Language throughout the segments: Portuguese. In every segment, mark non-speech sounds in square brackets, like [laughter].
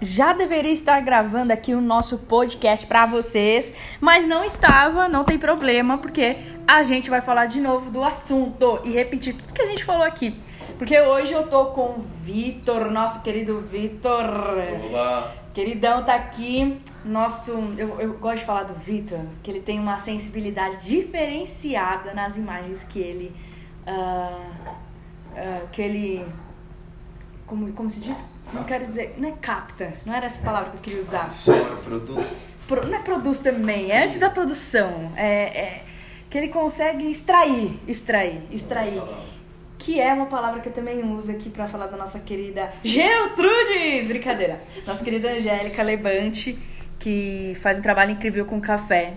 já deveria estar gravando aqui o nosso podcast para vocês, mas não estava, não tem problema, porque a gente vai falar de novo do assunto e repetir tudo que a gente falou aqui. Porque hoje eu tô com o Vitor, nosso querido Vitor. Olá. Queridão tá aqui. Nosso. Eu, eu gosto de falar do Vitor, que ele tem uma sensibilidade diferenciada nas imagens que ele. Uh, uh, que ele. Como, como se diz? Não quero dizer. Não é capta, não era essa palavra que eu queria usar. Senhora, produz. Pro, não é produz também, é antes da produção. É, é que ele consegue extrair, extrair, extrair. Que é uma palavra que eu também uso aqui para falar da nossa querida Gertrudes! Brincadeira. Nossa querida Angélica Lebante, que faz um trabalho incrível com café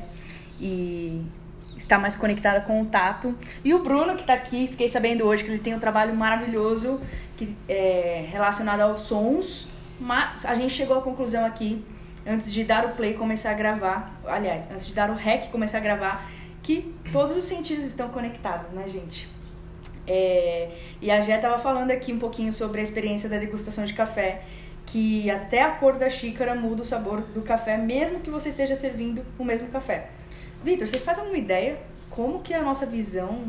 e está mais conectada com o tato. E o Bruno, que está aqui, fiquei sabendo hoje que ele tem um trabalho maravilhoso que é relacionado aos sons. Mas a gente chegou à conclusão aqui, antes de dar o play e começar a gravar, aliás, antes de dar o rec começar a gravar, que todos os sentidos estão conectados, né, gente? É, e a Jé estava falando aqui um pouquinho sobre a experiência da degustação de café, que até a cor da xícara muda o sabor do café, mesmo que você esteja servindo o mesmo café. Vitor, você faz alguma ideia como que a nossa visão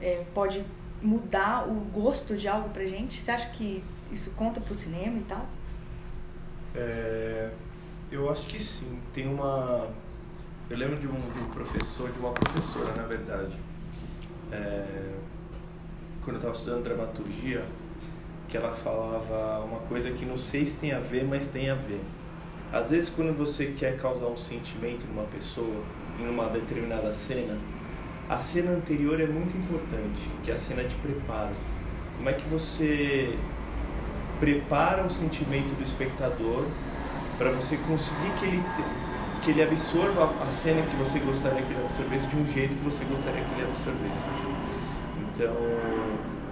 é, pode mudar o gosto de algo pra gente? Você acha que isso conta pro cinema e tal? É, eu acho que sim. Tem uma eu lembro de um, de um professor, de uma professora, na verdade, é, quando eu estava estudando dramaturgia, que ela falava uma coisa que não sei se tem a ver, mas tem a ver. Às vezes, quando você quer causar um sentimento numa pessoa, em uma determinada cena, a cena anterior é muito importante, que é a cena de preparo. Como é que você prepara o sentimento do espectador para você conseguir que ele que ele absorva a cena que você gostaria que ele absorvesse de um jeito que você gostaria que ele absorvesse. Assim. Então,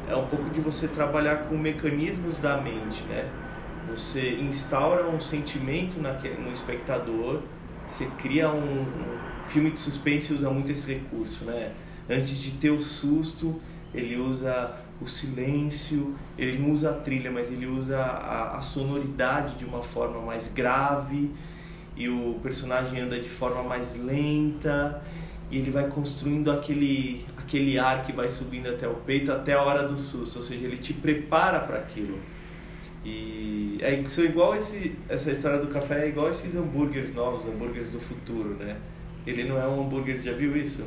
é um pouco de você trabalhar com mecanismos da mente, né? Você instaura um sentimento no espectador, você cria um, um filme de suspense usa muito esse recurso, né? Antes de ter o susto, ele usa o silêncio, ele não usa a trilha, mas ele usa a, a sonoridade de uma forma mais grave e o personagem anda de forma mais lenta e ele vai construindo aquele aquele ar que vai subindo até o peito até a hora do susto, ou seja, ele te prepara para aquilo. E é isso igual esse essa história do café é igual esses hambúrgueres novos, hambúrgueres do futuro, né? Ele não é um hambúrguer, já viu isso?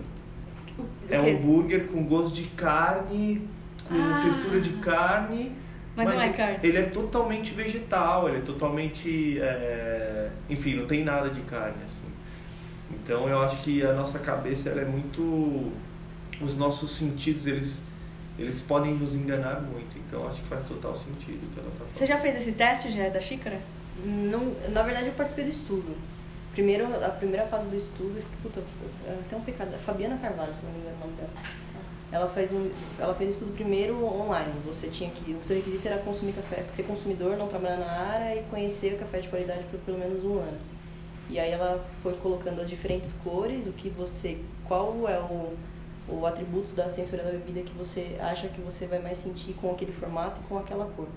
É um hambúrguer com gosto de carne, com ah. textura de carne mas, Mas não é carne. Ele é totalmente vegetal, ele é totalmente. É... Enfim, não tem nada de carne, assim. Então eu acho que a nossa cabeça ela é muito. Os nossos sentidos, eles, eles podem nos enganar muito. Então acho que faz total sentido tá Você já fez esse teste já da xícara? Não, na verdade eu participei do estudo. Primeiro, a primeira fase do estudo, puta, até um pecado. Fabiana Carvalho, se não me engano o nome dela ela fez um, ela fez estudo primeiro online. Você tinha que, o seu requisito era consumir café, ser consumidor, não trabalhar na área e conhecer o café de qualidade por pelo menos um ano. E aí ela foi colocando as diferentes cores, o que você, qual é o, o atributo da sensorial da bebida que você acha que você vai mais sentir com aquele formato e com aquela cor.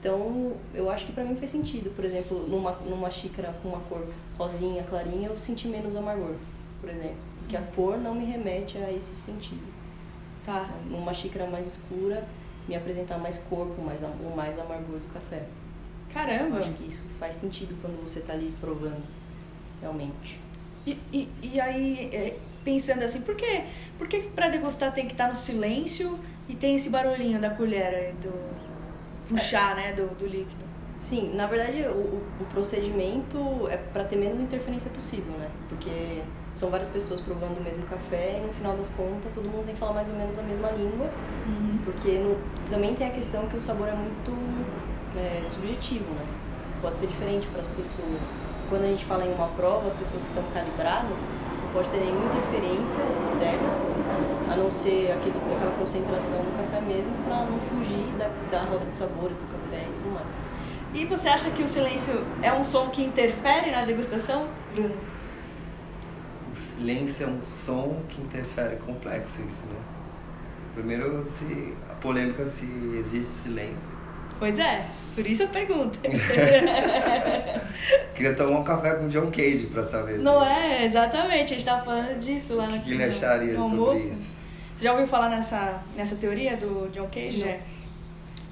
Então, eu acho que para mim fez sentido. Por exemplo, numa, numa xícara com uma cor rosinha, clarinha, eu senti menos amargor, por exemplo. Porque a cor não me remete a esse sentido tá numa xícara mais escura, me apresentar mais corpo, mais, o mais amargor do café. Caramba! Acho que isso faz sentido quando você tá ali provando, realmente. E, e, e aí, é, pensando assim, por que, por que pra degustar tem que estar tá no silêncio e tem esse barulhinho da colher, do puxar, né, do, do líquido? Sim, na verdade o, o procedimento é para ter menos interferência possível, né? Porque são várias pessoas provando o mesmo café e no final das contas todo mundo tem que falar mais ou menos a mesma língua, uhum. porque no, também tem a questão que o sabor é muito é, subjetivo, né? Pode ser diferente para as pessoas. Quando a gente fala em uma prova, as pessoas que estão calibradas pode ter nenhuma interferência externa, a não ser aquele, aquela concentração no café mesmo, para não fugir da, da roda de sabores do café e tudo mais. E você acha que o silêncio é um som que interfere na degustação? Bruno? silêncio é um som que interfere complexo isso, né? Primeiro, se, a polêmica se existe silêncio. Pois é, por isso a pergunta. [laughs] Queria tomar um café com o John Cage pra saber. Não assim, é? Exatamente, a gente tava falando disso lá no, que, que ele acharia no sobre almoço. isso? Você já ouviu falar nessa, nessa teoria do John Cage? Não. É.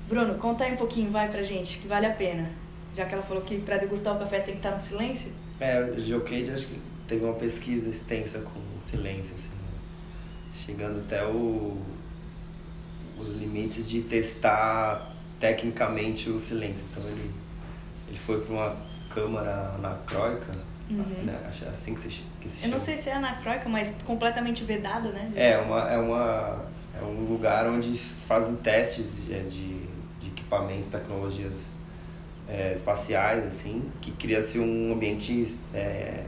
Bruno, conta aí um pouquinho, vai pra gente, que vale a pena. Já que ela falou que pra degustar o café tem que estar no silêncio. É, o John Cage acho que teve uma pesquisa extensa com silêncio, assim, né? chegando até o, os limites de testar tecnicamente o silêncio. Então ele, ele foi para uma câmara anacróica, Uhum. né? acho assim que se, que se Eu não chama. sei se é anacróica, mas completamente vedado, né? É, uma, é, uma, é um lugar onde se fazem testes de, de, de equipamentos, tecnologias é, espaciais, assim, que cria-se um ambiente é,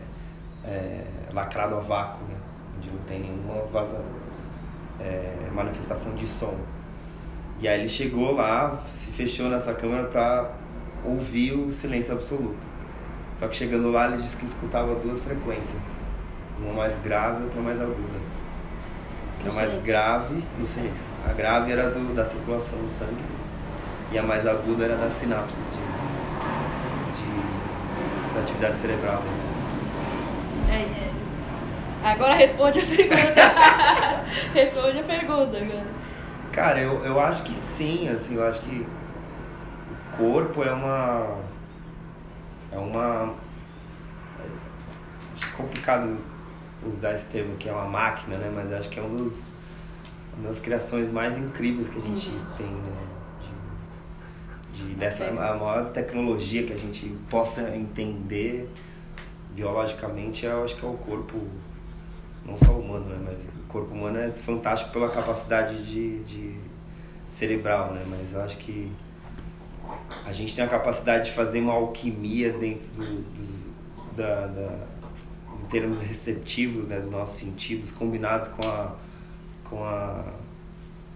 é, lacrado a vácuo, né? Onde não tem nenhuma vaza, é, manifestação de som. E aí ele chegou lá, se fechou nessa câmera para ouvir o silêncio absoluto. Só que chegando lá ele disse que escutava duas frequências, uma mais grave e outra mais aguda. Que a mais silêncio. grave no silêncio. A grave era do, da circulação do sangue e a mais aguda era das sinapses de, de, da atividade cerebral. É, é. Agora responde a pergunta. [laughs] responde a pergunta agora. Cara, eu, eu acho que sim, assim, eu acho que o corpo é uma. É uma. Acho complicado usar esse termo que é uma máquina, né? Mas acho que é um dos, uma das criações mais incríveis que a gente tem, né? De, de, dessa a maior tecnologia que a gente possa entender biologicamente, eu acho que é o corpo não só humano, né? Mas o corpo humano é fantástico pela capacidade de, de cerebral, né? Mas eu acho que a gente tem a capacidade de fazer uma alquimia dentro do, do- da, da- em termos receptivos, né? Dos nossos sentidos, combinados com a, com a,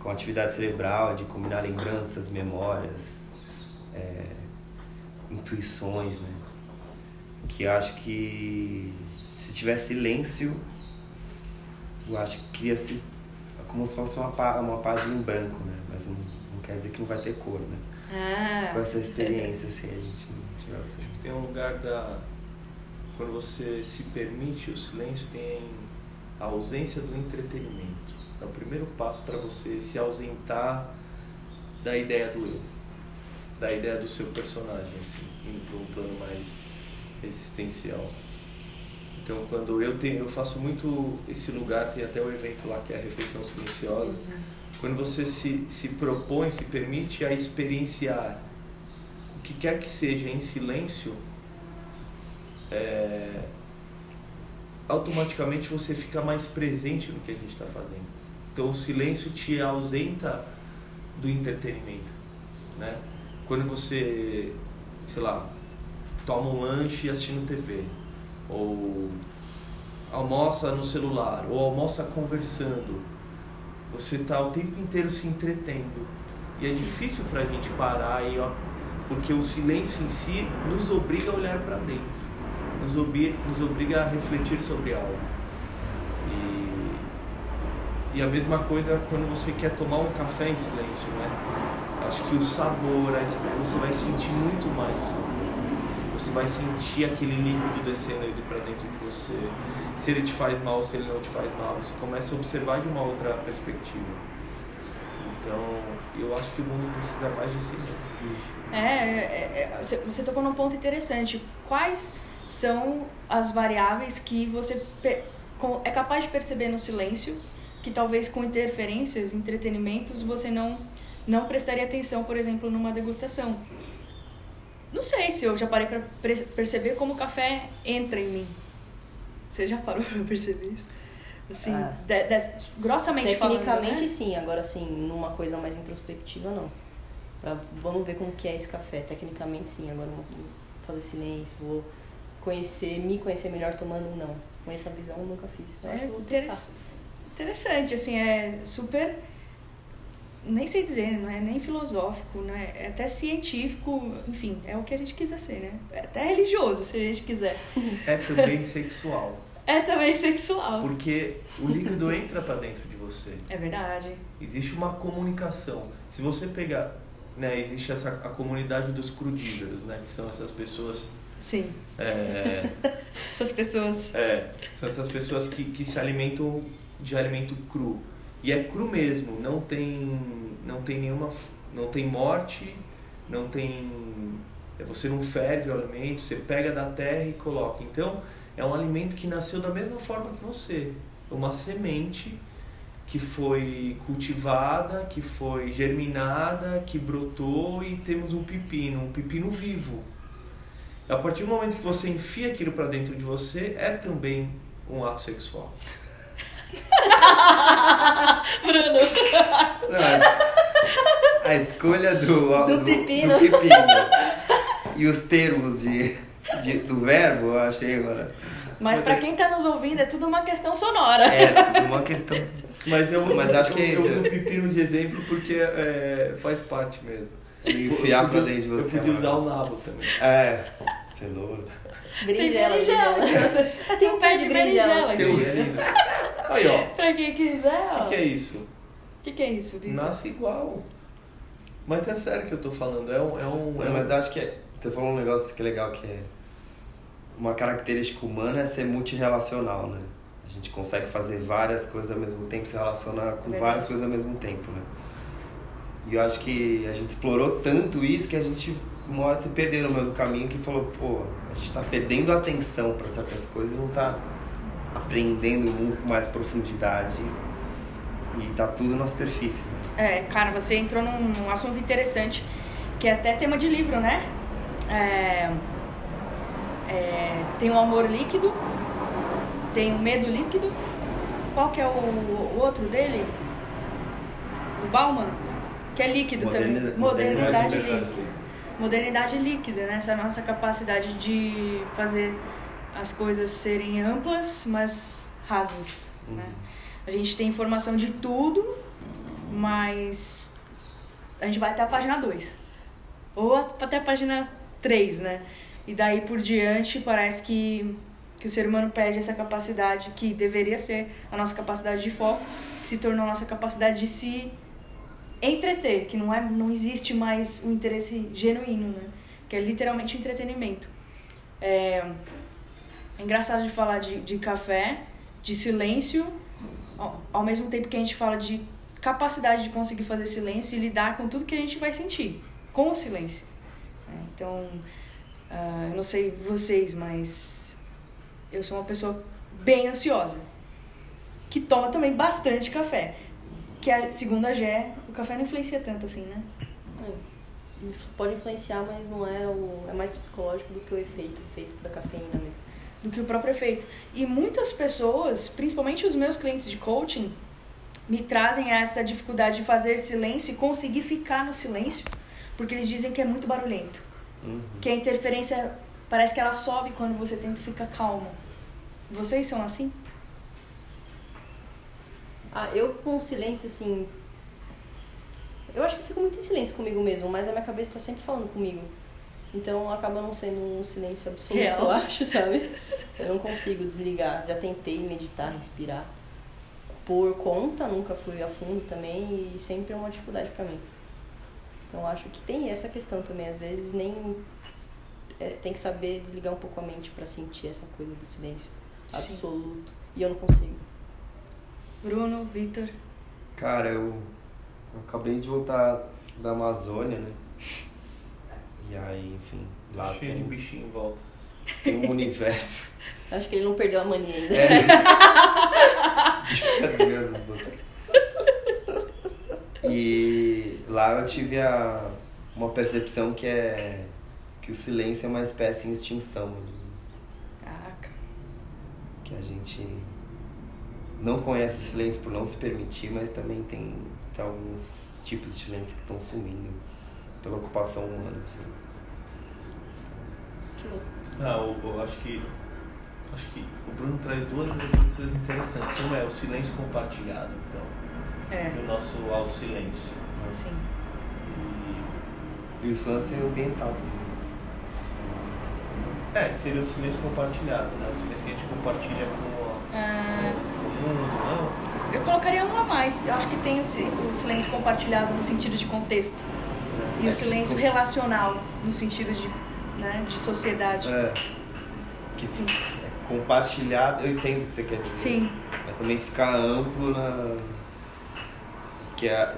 com a atividade cerebral, de combinar lembranças, memórias, é, intuições, né? Que acho que se tiver silêncio, eu acho que cria-se como se fosse uma, pá- uma página em branco, né? Mas não, não quer dizer que não vai ter cor, né? Ah. Com essa experiência, assim, a gente não tiver assim. Tem um lugar da. Quando você se permite o silêncio, tem a ausência do entretenimento. É o primeiro passo para você se ausentar da ideia do eu, da ideia do seu personagem, assim, indo para um plano mais existencial. Então, quando eu tenho, eu faço muito esse lugar, tem até o evento lá que é a refeição silenciosa. Quando você se, se propõe, se permite a experienciar o que quer que seja em silêncio, é, automaticamente você fica mais presente no que a gente está fazendo. Então o silêncio te ausenta do entretenimento, né? Quando você, sei lá, toma um lanche assistindo TV, ou almoça no celular, ou almoça conversando, você está o tempo inteiro se entretendo. E é difícil para a gente parar e ó, porque o silêncio em si nos obriga a olhar para dentro, nos, obri nos obriga a refletir sobre algo. E, e a mesma coisa quando você quer tomar um café em silêncio, né? Acho que o sabor, a você vai sentir muito mais o sabor. Você vai sentir aquele líquido descendo aí para dentro de você. Se ele te faz mal, se ele não te faz mal, você começa a observar de uma outra perspectiva. Então, eu acho que o mundo precisa mais de silêncio. É, é, é, você- tocou num ponto interessante. Quais são as variáveis que você é capaz de perceber no silêncio, que talvez com interferências, entretenimentos, você não, não prestaria atenção, por exemplo, numa degustação? Não sei se eu já parei pra pre- perceber como o café entra em mim. Você já parou pra perceber isso? Assim, Ah. de- de- grossamente Tecnicamente falando, né? sim, agora sim, numa coisa mais introspectiva não. Pra, vamos ver como que é esse café. Tecnicamente sim, agora vou fazer silêncio, vou conhecer, me conhecer melhor tomando não. Com essa visão eu nunca fiz. É que eu vou interes- testar. interessante, assim, é super. Nem sei dizer, não é nem filosófico, não é, é até científico, enfim, é o que a gente quiser ser, né? É até religioso, se a gente quiser. É também sexual. É também sexual. Porque o líquido entra para dentro de você. É verdade. Existe uma comunicação. Se você pegar, né, existe essa a comunidade dos crudíveros, né, que são essas pessoas Sim. É, [laughs] Essas pessoas. é, são essas pessoas que, que se alimentam de alimento cru. E é cru mesmo, não tem, não tem nenhuma. não tem morte, não tem. Você não ferve o alimento, você pega da terra e coloca. Então, é um alimento que nasceu da mesma forma que você. Uma semente que foi cultivada, que foi germinada, que brotou e temos um pepino, um pepino vivo. A partir do momento que você enfia aquilo para dentro de você, é também um ato sexual. [laughs] Bruno. Não, a, a escolha do, Do pepino. do pepino e os termos de, de- do verbo, eu achei agora. Mas pra quem tá nos ouvindo, é tudo uma questão sonora. É, uma questão. [laughs] Mas eu Mas acho que é eu, uso o pepino de exemplo porque é, faz parte mesmo. Enfiar Eu pra dentro de você. Eu podia é usar o nabo também. É, cenoura. Berinjela, berinjela. berinjela. [laughs] Tem um pé de berinjela Tem aqui. um. Aí, ó. Pra quem quiser, O ó. que, que é isso? O que, que é isso, Vitor? Nasce igual. Mas é sério que eu tô falando. É um. É um, é Mas eu acho que é- você falou um negócio que é legal, que é uma característica humana é ser multirrelacional, né? A gente consegue fazer várias coisas ao mesmo tempo, se relacionar com Verdade. várias coisas ao mesmo tempo, né? E eu acho que a gente explorou tanto isso que a gente uma hora se perdeu no meio do caminho que falou, pô, a gente tá perdendo atenção para certas coisas e não tá aprendendo o mundo com mais profundidade e tá tudo na superfície. Né? É, cara, você entrou num, num assunto interessante, que é até tema de livro, né? É, é, tem o amor líquido, tem o medo líquido. Qual que é o, o outro dele? Do Bauman? Que é líquido Modernidade- também. Modernidade Modernidade líquida. Modernidade líquida, né? Essa nossa capacidade de fazer as coisas serem amplas, mas rasas, né? A gente tem informação de tudo, mas a gente vai até a página 2. Ou até a página 3, né? E daí por diante parece que, que o ser humano perde essa capacidade que deveria ser a nossa capacidade de foco, que se tornou a nossa capacidade de se entreter, que não, é, não existe mais um interesse genuíno, né? Que é literalmente entretenimento. É, é engraçado de falar de, de café, de silêncio, ao, ao mesmo tempo que a gente fala de capacidade de conseguir fazer silêncio e lidar com tudo que a gente vai sentir, com o silêncio. É, Então, ah, eu não sei vocês, mas eu sou uma pessoa bem ansiosa, que toma também bastante café. Que a, segundo a Gé, o café não influencia tanto assim, né? É, Pode influenciar, mas não é o. É mais psicológico do que o efeito, o efeito da cafeína mesmo. Do que o próprio efeito. E muitas pessoas, principalmente os meus clientes de coaching, me trazem essa dificuldade de fazer silêncio e conseguir ficar no silêncio, porque eles dizem que é muito barulhento. Uhum. Que a interferência parece que ela sobe quando você tenta ficar calmo. Vocês são assim? Ah, eu com silêncio, assim. Eu acho que eu fico muito em silêncio comigo mesmo, mas a minha cabeça tá sempre falando comigo. Então acaba não sendo um silêncio absoluto, Real. eu acho, sabe? Eu não consigo desligar. Já tentei meditar, respirar. Por conta, nunca fui a fundo também e sempre é uma dificuldade pra mim. Então acho que tem essa questão também. Às vezes nem. é, tem que saber desligar um pouco a mente pra sentir essa coisa do silêncio Sim. absoluto. E eu não consigo. Bruno, Vitor. Cara, eu, eu acabei de voltar da Amazônia, né? E aí, enfim, lá Cheio de tem, bichinho em volta. tem um universo. [laughs] Acho que ele não perdeu a mania ainda. É. [laughs] De ficar desviando os botões. E lá eu tive a, uma percepção que é que o silêncio é uma espécie em extinção. Caraca. Que a gente não conhece o silêncio por não se permitir, mas também tem, tem alguns tipos de silêncio que estão sumindo pela ocupação humana. Assim. Que louco. Ah, eu, eu acho que. Acho que o Bruno traz duas reflexões interessantes. Uma é o silêncio compartilhado, então. É, E o nosso alto silêncio. sim. E, E o silêncio é ambiental também. é, que seria o silêncio compartilhado, né? O silêncio que a gente compartilha com, a, Ah, com o mundo, não? eu colocaria um a mais. Eu acho que tem o silêncio compartilhado no sentido de contexto. E É o silêncio se- relacional, no sentido de né, de sociedade. É. Que é compartilhar, eu entendo o que você quer dizer. Sim. Mas também ficar amplo na. Que é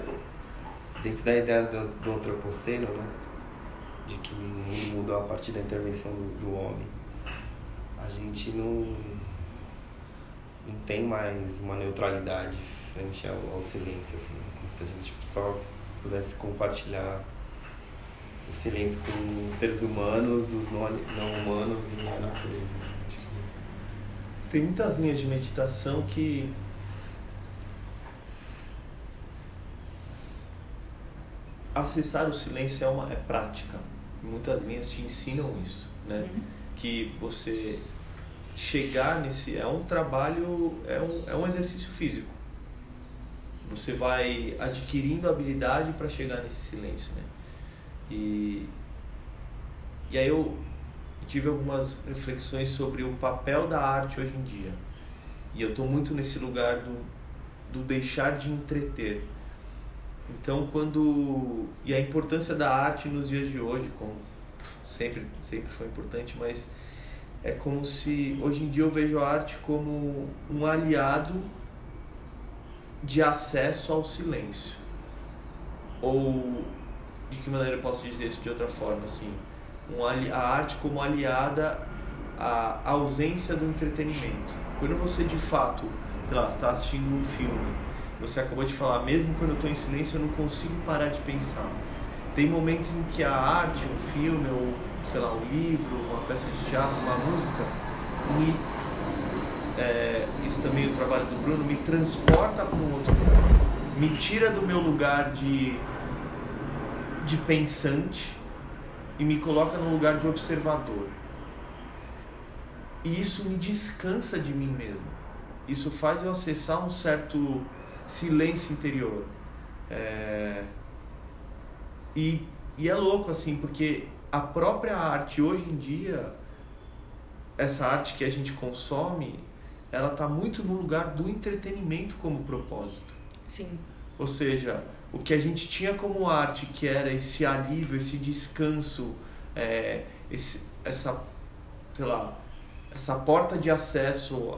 dentro da ideia do, do antropoceno, né? De que o mundo mudou a partir da intervenção do, do homem. A gente não. não tem mais uma neutralidade frente ao, ao silêncio, assim. Como se a gente só pudesse compartilhar o silêncio com os seres humanos, os não, não humanos e a natureza. Tem muitas linhas de meditação que acessar o silêncio é uma é prática. Muitas linhas te ensinam isso, né? Que você chegar nesse é um trabalho, é um, é um exercício físico. Você vai adquirindo habilidade para chegar nesse silêncio, né? E e aí eu tive algumas reflexões sobre o papel da arte hoje em dia. E eu estou muito nesse lugar do, do deixar de entreter. Então, quando. E a importância da arte nos dias de hoje, como sempre, sempre foi importante, mas é como se. Hoje em dia eu vejo a arte como um aliado de acesso ao silêncio. Ou. De que maneira eu posso dizer isso de outra forma? Assim, um a arte como aliada à ausência do entretenimento. Quando você de fato, sei lá, está assistindo um filme, você acabou de falar, mesmo quando eu estou em silêncio, eu não consigo parar de pensar. Tem momentos em que a arte, um filme, ou sei lá, um livro, uma peça de teatro, uma música, me, é, isso também é o trabalho do Bruno, me transporta para um outro lugar. Me tira do meu lugar de, de pensante e me coloca no lugar de observador. E isso me descansa de mim mesmo. Isso faz eu acessar um certo silêncio interior. É... E, e é louco, assim, porque a própria arte, hoje em dia, essa arte que a gente consome, ela está muito no lugar do entretenimento como propósito. Sim. Ou seja, o que a gente tinha como arte, que era esse alívio, esse descanso, é, esse, essa, sei lá, essa porta de acesso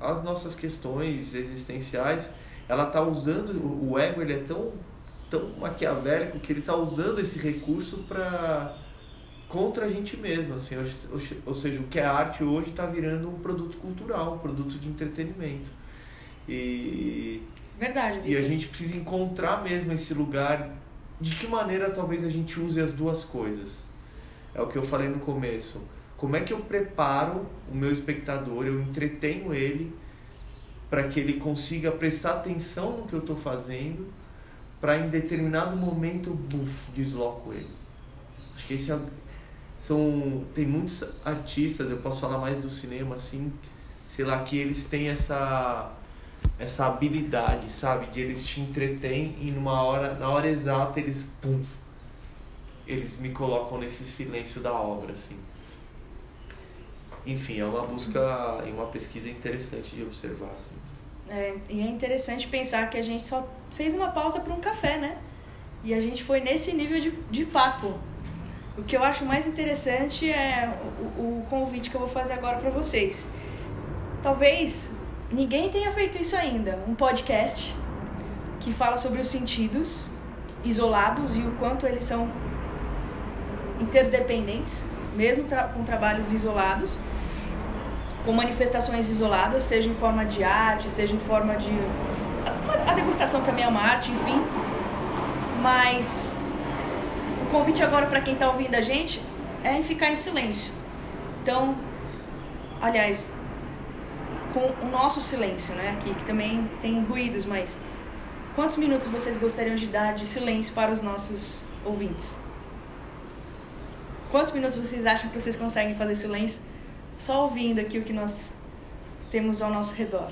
às nossas questões existenciais, ela está usando, o ego ele é tão, tão maquiavélico que ele está usando esse recurso para contra a gente mesmo, assim, ou seja, o que é arte hoje está virando um produto cultural, um produto de entretenimento. E Verdade, e a gente precisa encontrar mesmo esse lugar. De que maneira talvez a gente use as duas coisas? É o que eu falei no começo. Como é que eu preparo o meu espectador, eu entretenho ele para que ele consiga prestar atenção no que eu estou fazendo, para em determinado momento, buf, desloco ele. Acho que esse é, são tem muitos artistas, eu posso falar mais do cinema assim, sei lá, que eles têm essa essa habilidade, sabe? De eles te entretêm e numa hora, na hora exata eles pum, eles me colocam nesse silêncio da obra, assim. Enfim, é uma busca e uma pesquisa interessante de observar, assim. É, e é interessante pensar que a gente só fez uma pausa para um café, né? E a gente foi nesse nível de, de papo. O que eu acho mais interessante é o, o convite que eu vou fazer agora para vocês. Talvez ninguém tenha feito isso ainda. Um podcast que fala sobre os sentidos isolados e o quanto eles são interdependentes, mesmo tra com trabalhos isolados com manifestações isoladas, seja em forma de arte, seja em forma de. A degustação também é uma arte, enfim. Mas o convite agora para quem está ouvindo a gente é em ficar em silêncio. Então, aliás, com o nosso silêncio, né? Aqui, que também tem ruídos, mas quantos minutos vocês gostariam de dar de silêncio para os nossos ouvintes? Quantos minutos vocês acham que vocês conseguem fazer silêncio? só ouvindo aqui o que nós temos ao nosso redor.